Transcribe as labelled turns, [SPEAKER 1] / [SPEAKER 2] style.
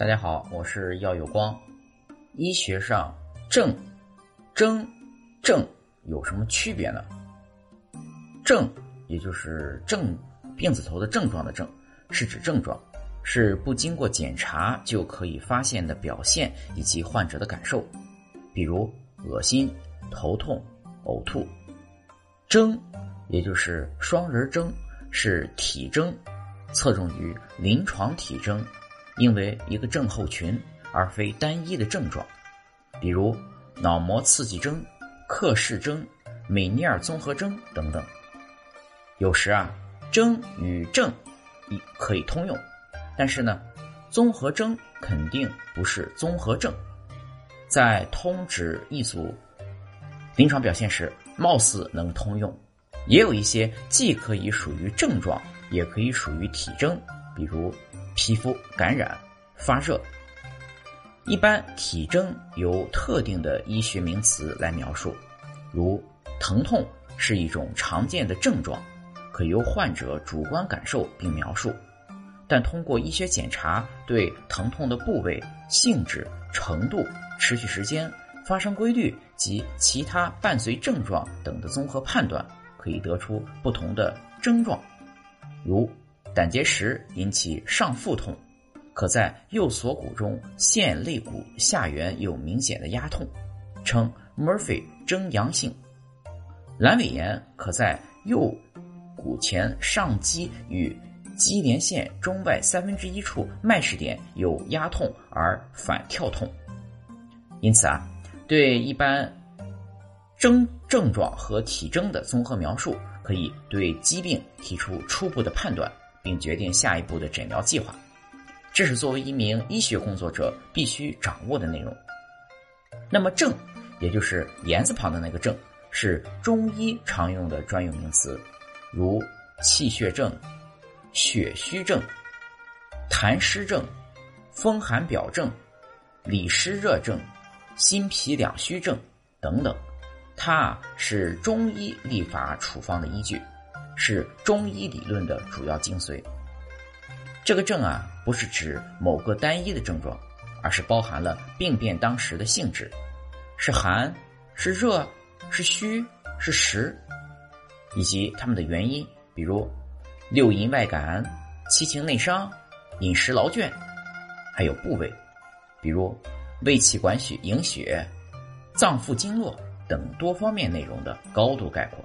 [SPEAKER 1] 大家好，我是药有光。医学上症、征、症有什么区别呢？症也就是症病字头的症状的症，是指症状，是不经过检查就可以发现的表现以及患者的感受，比如恶心、头痛、呕吐。征也就是双人征，是体征，侧重于临床体征。因为一个症候群，而非单一的症状，比如脑膜刺激征、克氏征、美尼尔综合征等等。有时啊，征与症一可以通用，但是呢，综合征肯定不是综合症。在通指一组临床表现时，貌似能通用，也有一些既可以属于症状，也可以属于体征，比如。皮肤感染、发热，一般体征由特定的医学名词来描述，如疼痛是一种常见的症状，可由患者主观感受并描述，但通过医学检查对疼痛的部位、性质、程度、持续时间、发生规律及其他伴随症状等的综合判断，可以得出不同的症状，如。胆结石引起上腹痛，可在右锁骨中线肋骨下缘有明显的压痛，称 Murphy 征阳性。阑尾炎可在右骨前上肌与肌连线中外三分之一处脉试点有压痛而反跳痛。因此啊，对一般征症状和体征的综合描述，可以对疾病提出初步的判断。并决定下一步的诊疗计划，这是作为一名医学工作者必须掌握的内容。那么症，也就是言字旁的那个症，是中医常用的专有名词，如气血症、血虚症、痰湿症、风寒表症、里湿热症、心脾两虚症等等，它是中医立法处方的依据。是中医理论的主要精髓。这个症啊，不是指某个单一的症状，而是包含了病变当时的性质，是寒、是热、是虚、是实，以及它们的原因，比如六淫外感、七情内伤、饮食劳倦，还有部位，比如胃气管血、营血、脏腑经络等多方面内容的高度概括。